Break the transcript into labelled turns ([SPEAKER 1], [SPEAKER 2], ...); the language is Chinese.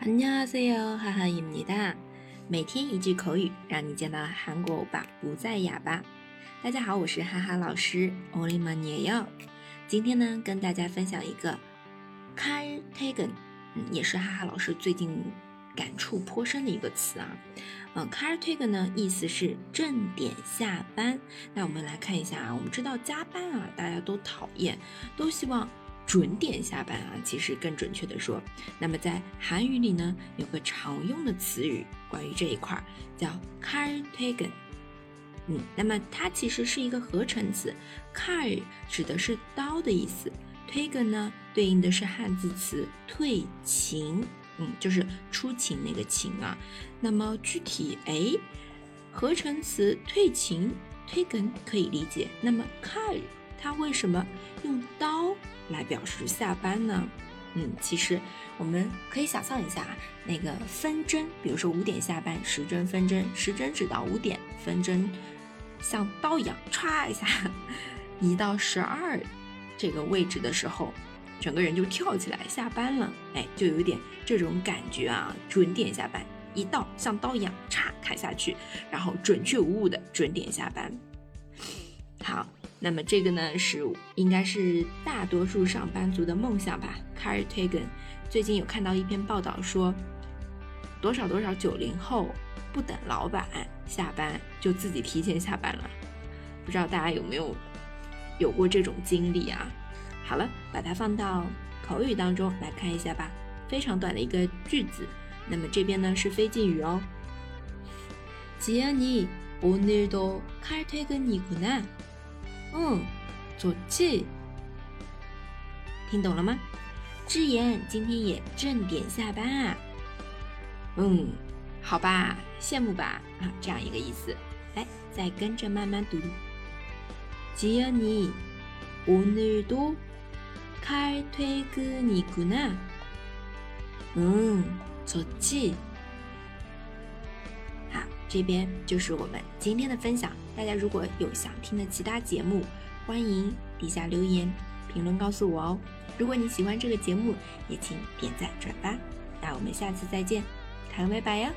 [SPEAKER 1] 안녕하세哟，哈哈，你니 다， 每天一句口语，让你见到韩国欧巴不再哑巴。大家好，我是哈哈老师，欧利玛尼奥。今天呢，跟大家分享一个 car take，嗯，也是哈哈老师最近感触颇深的一个词啊。嗯，car take 呢，意思是正点下班。那我们来看一下啊，我们知道加班啊，大家都讨厌，都希望。准点下班啊，其实更准确的说，那么在韩语里呢，有个常用的词语关于这一块儿叫 “car taken”。嗯，那么它其实是一个合成词，car 指的是刀的意思，taken 呢对应的是汉字词退勤，嗯，就是出勤那个勤啊。那么具体哎，合成词退勤퇴근可以理解，那么 car 它为什么用刀？来表示下班呢？嗯，其实我们可以想象一下，那个分针，比如说五点下班，时针分针，时针指到五点，分针像刀一样歘一下 移到十二这个位置的时候，整个人就跳起来下班了。哎，就有点这种感觉啊，准点下班，一到像刀一样歘砍下去，然后准确无误的准点下班。好。那么这个呢是应该是大多数上班族的梦想吧。卡尔推根最近有看到一篇报道说，多少多少九零后不等老板下班就自己提前下班了，不知道大家有没有有过这种经历啊？好了，把它放到口语当中来看一下吧，非常短的一个句子。那么这边呢是非敬语哦。지연이오늘도칼퇴근이구 나. 嗯，做起，听懂了吗？智妍今天也正点下班啊。嗯，好吧，羡慕吧啊，这样一个意思。来，再跟着慢慢读。지연이오늘도칼퇴근이구 나. 嗯，左起。这边就是我们今天的分享，大家如果有想听的其他节目，欢迎底下留言评论告诉我哦。如果你喜欢这个节目，也请点赞转发。那我们下次再见，拜拜呀。